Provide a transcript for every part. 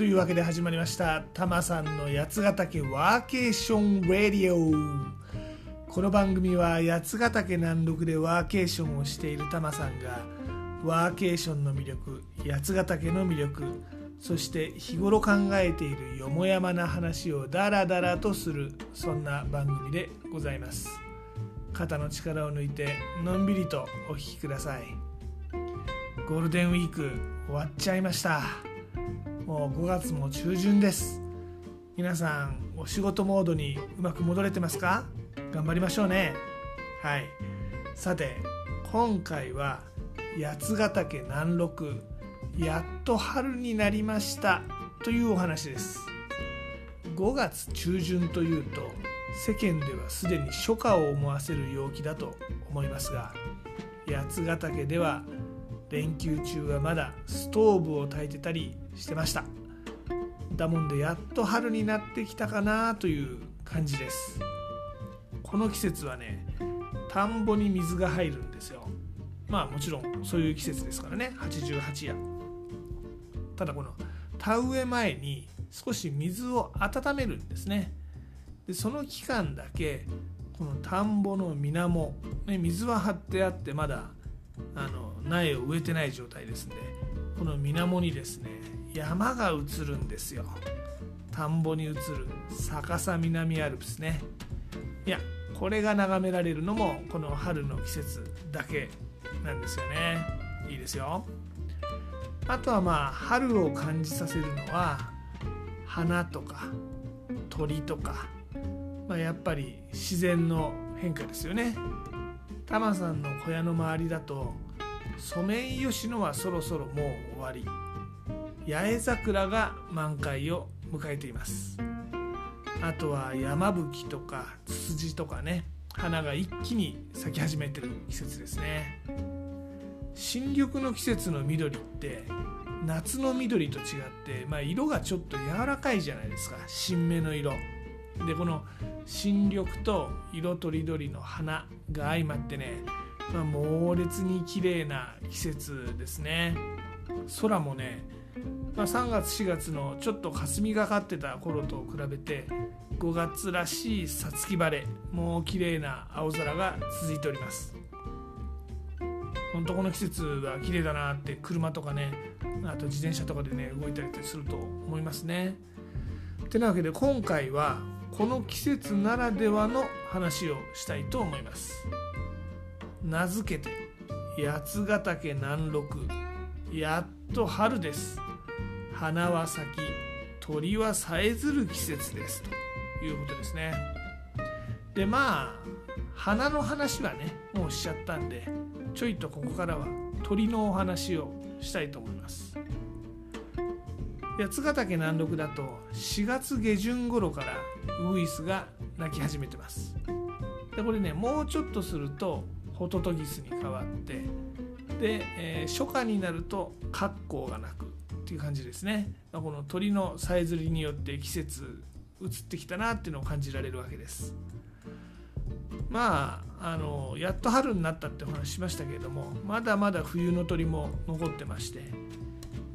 というわけで始まりました。タマさんの八ヶ岳ワーケーションラディオ。この番組は八ヶ岳南麓でワーケーションをしているタマさんがワーケーションの魅力八ヶ岳の魅力そして日頃考えているよもやまな話をダラダラとするそんな番組でございます。肩の力を抜いてのんびりとお聴きください。ゴールデンウィーク終わっちゃいました。もう5月も中旬です。皆さんお仕事モードにうまく戻れてますか？頑張りましょうね。はい。さて今回は八ヶ岳南麓やっと春になりましたというお話です。5月中旬というと世間ではすでに初夏を思わせる陽気だと思いますが八ヶ岳では連休中はまだストーブを焚いてたりしてました。だもんでやっと春になってきたかなという感じです。この季節はね田んぼに水が入るんですよ。まあもちろんそういう季節ですからね。88夜。ただこの田植え前に少し水を温めるんですね。でその期間だけこの田んぼの水面、ね、水は張ってあってまだあの苗を植えてない状態ですんでこの水面にですね山が映るんですよ。田んぼに映る逆さ南アルプスね。いやこれが眺められるのもこの春の季節だけなんですよね。いいですよ。あとはまあ春を感じさせるのは花とか鳥とか、まあ、やっぱり自然の変化ですよね。タマさんの小屋の周りだとソメイヨシノはそろそろもう終わり。八重桜が満開を迎えています。あとは山吹とかツツジとかね花が一気に咲き始めてる季節ですね。新緑の季節の緑って夏の緑と違って、まあ、色がちょっと柔らかいじゃないですか。新芽の色。でこの新緑と色とりどりの花が相まってね、まあ、猛烈に綺麗な季節ですね。空もね、まあ、3月4月のちょっと霞がかってた頃と比べて5月らしいさつき晴れもう綺麗な青空が続いております。本当この季節は綺麗だなって車とかねあと自転車とかでね動いたりすると思いますね。てなわけで今回はこの季節ならではの話をしたいと思います。名付けて八ヶ岳南麓やっと春です。花は咲き鳥はさえずる季節です。ということですね。でまあ花の話はねもうしちゃったんでちょいとここからは鳥のお話をしたいと思います。八ヶ岳南麓だと4月下旬頃からウグイスが鳴き始めてます。でこれねもうちょっとするとホトトギスに変わってで、えー、初夏になるとカッコウが鳴くっていう感じですね、ま、この鳥のさえずりによって季節移ってきたなっていうのを感じられるわけです。まああのやっと春になったってお話しましたけれどもまだまだ冬の鳥も残ってまして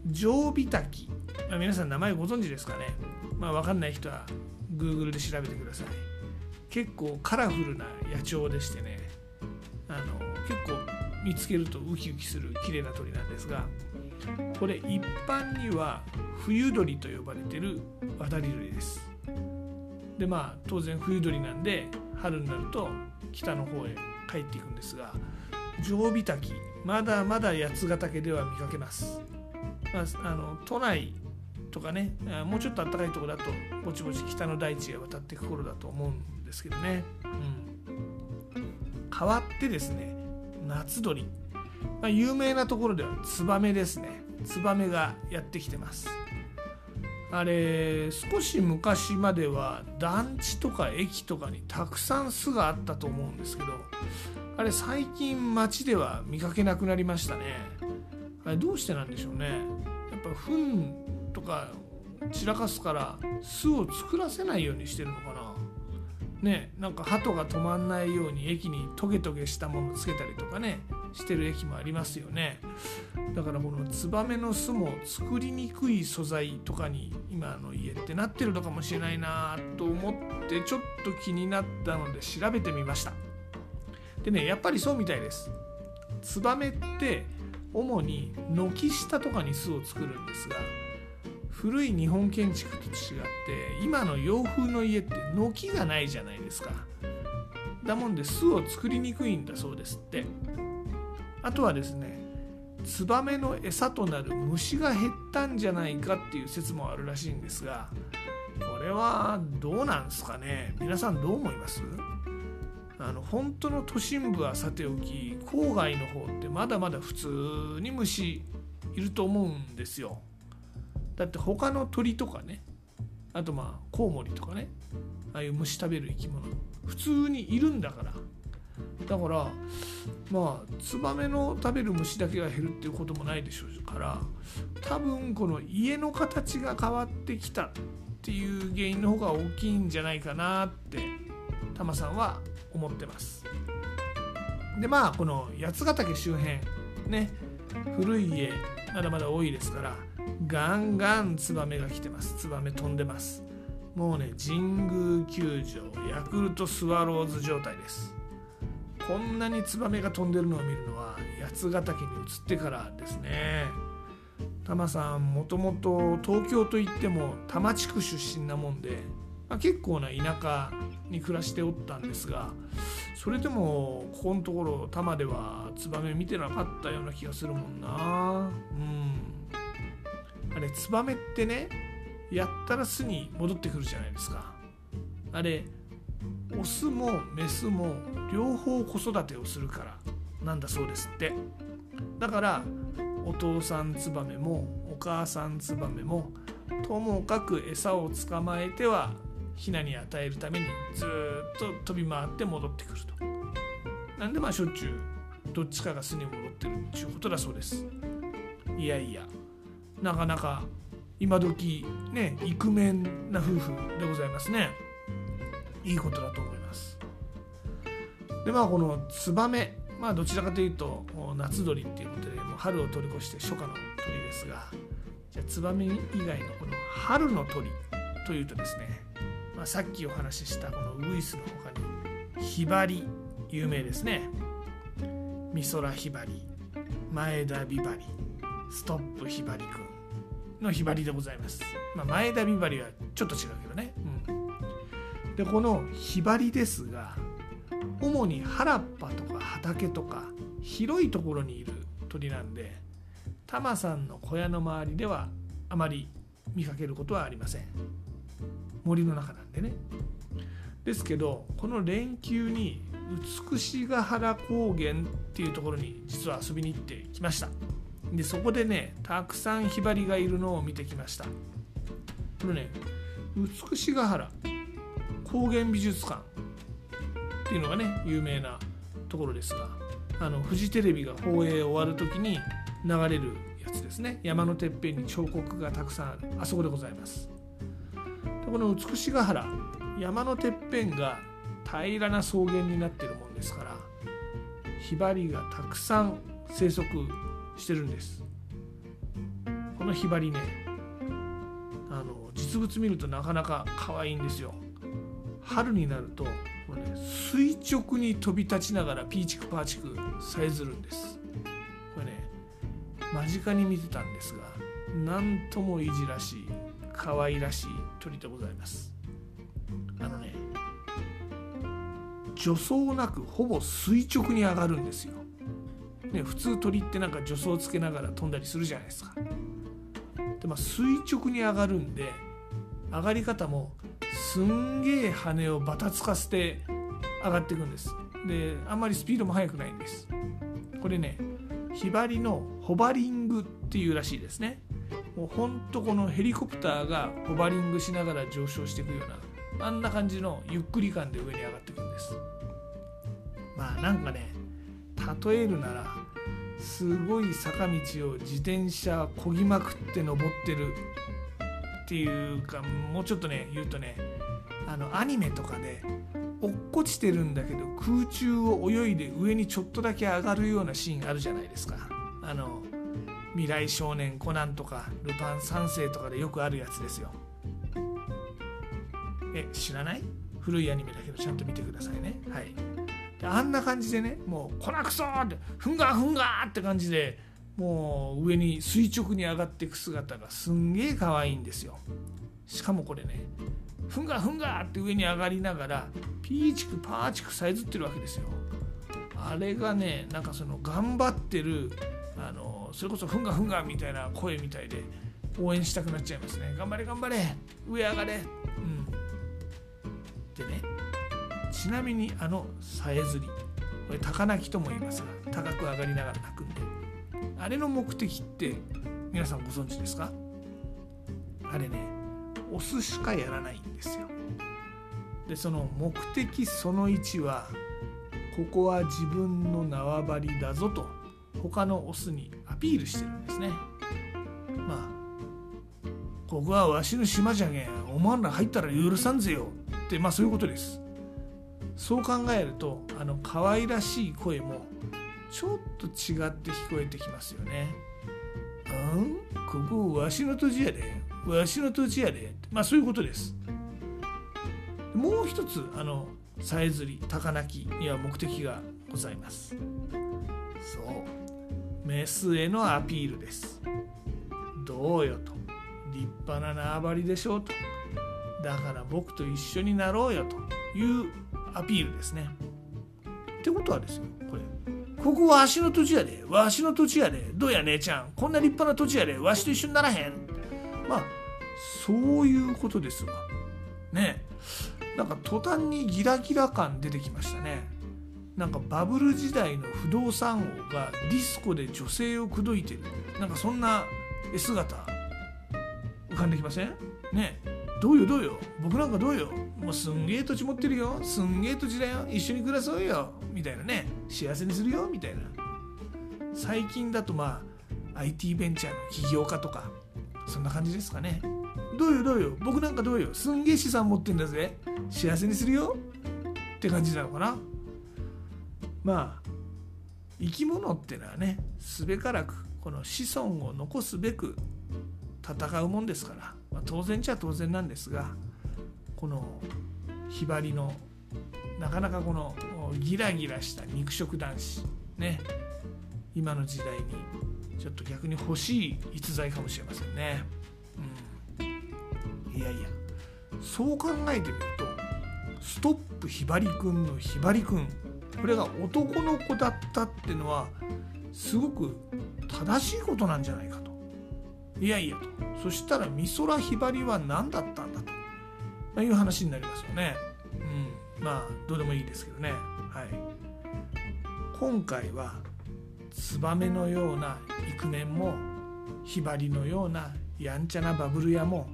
常備滝、まあ、皆さん名前ご存知ですかね、まあ、分かんない人は Google で調べてください。結構カラフルな野鳥でしてね。あの結構見つけるとウキウキする綺麗な鳥なんですがこれ一般には冬鳥と呼ばれてる渡り鳥です。でまあ当然冬鳥なんで春になると北の方へ帰っていくんですが常備滝まだまだ八ヶ岳では見かけます、まあ、あの都内とかねもうちょっと暖かいとこだとぼちぼち北の大地へ渡っていく頃だと思うんですけどね、うん、変わってですね夏鳥、まあ、有名なところではツバメですね。ツバメがやってきてます。あれ少し昔までは団地とか駅とかにたくさん巣があったと思うんですけどあれ最近街では見かけなくなりましたね。あれどうしてなんでしょうね。やっぱ糞とか散らかすから巣を作らせないようにしてるのかな。ねなんか鳩が止まんないように駅にトゲトゲしたものつけたりとかねしてる駅もありますよね。だからこのツバメの巣も作りにくい素材とかに今の家ってなってるのかもしれないなと思ってちょっと気になったので調べてみました。でねやっぱりそうみたいです。ツバメって主に軒下とかに巣を作るんですが古い日本建築と違って今の洋風の家って軒がないじゃないですか。だもんで巣を作りにくいんだそうですって。あとはですねツバメの餌となる虫が減ったんじゃないかっていう説もあるらしいんですがこれはどうなんすかね。皆さんどう思います？あの本当の都心部はさておき郊外の方ってまだまだ普通に虫いると思うんですよ。だって他の鳥とかねあとまあコウモリとかねああいう虫食べる生き物普通にいるんだから。だからまあツバメの食べる虫だけが減るっていうこともないでしょうから多分この家の形が変わってきたっていう原因の方が大きいんじゃないかなってタマさんは思ってます。でまあこの八ヶ岳周辺ね古い家まだまだ多いですからガンガンツバメが来てます。ツバメ飛んでます。もうね神宮球場ヤクルトスワローズ状態です。こんなにツバメが飛んでるのを見るのは八ヶ岳に移ってからですね。タマさんもともと東京といっても多摩地区出身なもんで、まあ、結構な田舎に暮らしておったんですがそれでもここのところ多摩ではツバメ見てなかったような気がするもんな。うん。あれツバメってねやったら巣に戻ってくるじゃないですか。あれオスもメスも両方子育てをするからなんだそうですって。だからお父さんツバメもお母さんツバメもともかく餌を捕まえてはヒナに与えるためにずっと飛び回って戻ってくると。なんでまあしょっちゅうどっちかが巣に戻ってるっていうことだそうです。いやいや。なかなか今時ねイクメンな夫婦でございますね。いいことだと思います。でまあこのツバメまあどちらかというと夏鳥っていうことでもう春を通り越して初夏の鳥ですがじゃあツバメ以外のこの春の鳥というとですね、まあ、さっきお話ししたこのウグイスの他にヒバリ有名ですね。美空ひばり前田ビバリストップひばりくんのひばりでございます、まあ、前田ビバリはちょっと違うけどね、うん、でこのひばりですが主に原っぱとか畑とか広いところにいる鳥なんでタマさんの小屋の周りではあまり見かけることはありません。森の中なんでね。ですけどこの連休に美ヶ原高原っていうところに実は遊びに行ってきました。でそこでねたくさんひばりがいるのを見てきました。このね美ヶ原高原美術館っていうのがね有名なところですがあのフジテレビが放映終わる時に流れるやつですね。山のてっぺんに彫刻がたくさんある。あそこでございます。でこの美ヶ原山のてっぺんが平らな草原になってるもんですからひばりがたくさん生息してるんです。このひばりねあの実物見るとなかなか可愛いんですよ。春になるとこれ、ね、垂直に飛び立ちながらピーチクパーチクさえずるんです。これね間近に見てたんですがなんともいじらしい可愛らしい鳥でございます。あのね助走なくほぼ垂直に上がるんですよ、ね、普通鳥ってなんか助走つけながら飛んだりするじゃないですか。で、まあ、垂直に上がるんで上がり方もすんげえ羽をバタつかせて上がっていくんです。であんまりスピードも速くないんです。これねひばりのホバリングっていうらしいですね。もうほんとこのヘリコプターがホバリングしながら上昇していくようなあんな感じのゆっくり感で上に上がっていくんです。まあなんかね例えるならすごい坂道を自転車こぎまくって登ってるっていうかもうちょっとね言うとねあのアニメとかで落っこちてるんだけど空中を泳いで上にちょっとだけ上がるようなシーンあるじゃないですか。あの未来少年コナンとかルパン三世とかでよくあるやつですよ。え知らない？古いアニメだけどちゃんと見てくださいね。はい。あんな感じでねもう「こなくそ!」って「ふんがふんが!」って感じでもう上に垂直に上がっていく姿がすんげえ可愛いんですよしかもこれねふんがふんがって上に上がりながらピーチクパーチクさえずってるわけですよあれがねなんかその頑張ってるあのそれこそふんがふんがみたいな声みたいで応援したくなっちゃいますね頑張れ頑張れ上上がれうんでねちなみにあのさえずりこれ高鳴きとも言いますが高く上がりながら鳴くんであれの目的って皆さんご存知ですか？あれねオスしかやらないんですよ。でその目的その1はここは自分の縄張りだぞと他のオスにアピールしてるんですね。まあここはわしの島じゃけんお前ら入ったら許さんぜよってまあそういうことです。そう考えるとあの可愛らしい声もちょっと違って聞こえてきますよね。うん？ここわしの土地やでわしの土地やでまあそういうことです。もう一つあのさえずり高鳴きには目的がございます。そうメスへのアピールです。どうよと立派な縄張りでしょうとだから僕と一緒になろうよというアピールですね。ってことはですよこれ。ここわしの土地やで。わしの土地やで。どうや姉ちゃん。こんな立派な土地やで。わしと一緒にならへん。まあそういうことですわ。ね。なんか途端にギラギラ感出てきましたね。なんかバブル時代の不動産王がディスコで女性を口説いてる。なんかそんな姿浮かんできません？ね。どうよどうよ。僕なんかどうよ。もうすんげえ土地持ってるよ。すんげえ土地だよ。一緒に暮らそうよ。みたいなね。幸せにするよ。みたいな。最近だとまあ IT ベンチャーの起業家とかそんな感じですかね。どうよ？どうよ？僕なんかどうよ？すんげえ資産持ってんだぜ。幸せにするよ。って感じなのかな。まあ生き物ってのはねすべからくこの子孫を残すべく戦うもんですから、まあ、当然ちゃ当然なんですがこのひばりのなかなかこのギラギラした肉食男子ね。今の時代にちょっと逆に欲しい逸材かもしれませんね。うん、いやいや。そう考えてみるとストップひばりくんのひばりくん。これが男の子だったっていうのはすごく正しいことなんじゃないかと。いやいやと。そしたら美空ひばりは何だったんだという話になりますよね。うん、まあどうでもいいですけどね。はい、今回はツバメのようなイクメンもひばりのようなやんちゃなバブル屋も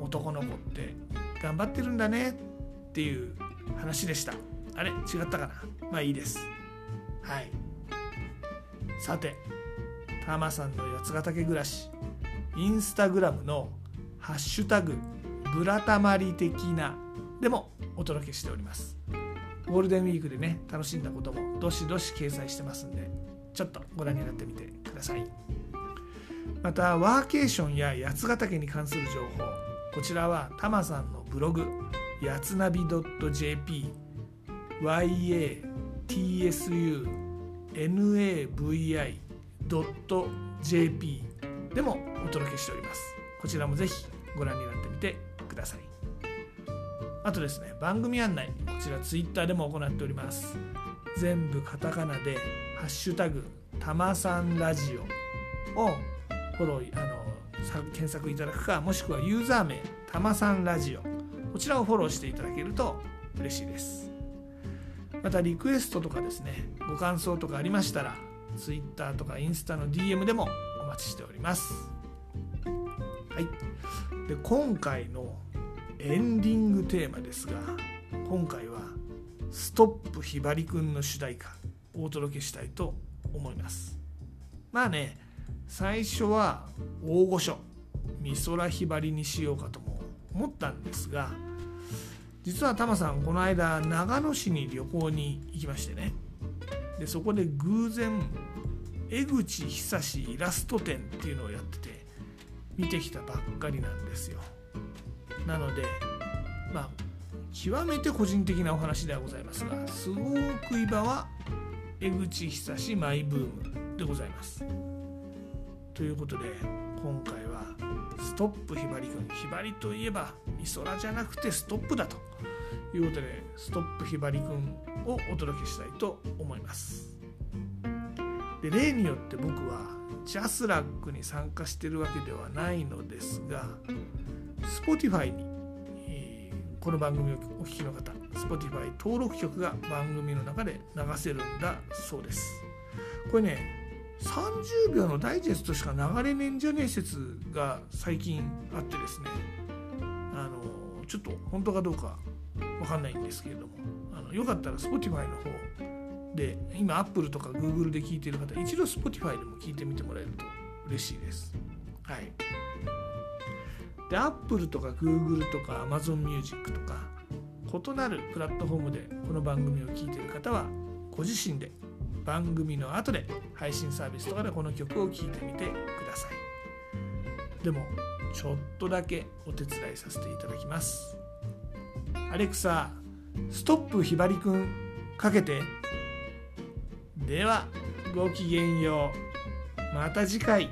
男の子って頑張ってるんだねっていう話でした。あれ？違ったかな？まあいいです。はい。さて、タマさんの八ヶ岳暮らしインスタグラムのハッシュタグブラタマリ的なでもお届けしております。ゴールデンウィークでね楽しんだこともどしどし掲載してますんでちょっとご覧になってみてください。またワーケーションや八ヶ岳に関する情報こちらはタマさんのブログやつなび .jp yatsunavi.jp でもお届けしております。こちらもぜひご覧になってみてください。あとですね番組案内こちら Twitter でも行っております。全部カタカナで「ハッシュタグたまさんラジオ」をフォローあの検索いただくかもしくはユーザー名たまさんラジオこちらをフォローしていただけると嬉しいです。またリクエストとかですねご感想とかありましたら Twitter とかインスタの DM でもお待ちしております。はい。で今回のエンディングテーマですが今回は「ストップひばりくん」の主題歌をお届けしたいと思います。まあね最初は大御所美空ひばりにしようかとも思ったんですが実はタマさんこの間長野市に旅行に行きましてね。でそこで偶然江口久志イラスト展っていうのをやってて見てきたばっかりなんですよ。なのでまあ極めて個人的なお話ではございますがすごく今は江口久志マイブームでございます。ということで今回はストップひばりくんひばりといえば美空じゃなくてストップだということでストップひばりくんをお届けしたいと思います。で例によって僕はジャスラックに参加してるわけではないのですが Spotify に、えー、この番組をお聞きの方 Spotify 登録曲が番組の中で流せるんだそうです。これね30秒のダイジェストしか流れねえんじゃねえ説が最近あってですねあのちょっと本当かどうかわかんないんですけれどもあのよかったら Spotify の方で今 Apple とか Google で聞いてる方一度 Spotify でも聞いてみてもらえると嬉しいです。はい。で Apple とか Google とか Amazon Music とか異なるプラットフォームでこの番組を聞いてる方はご自身で番組の後で配信サービスとかでこの曲を聴いてみてください。でもちょっとだけお手伝いさせていただきます。アレクサストップひばりくんかけてではごきげんよう。また次回。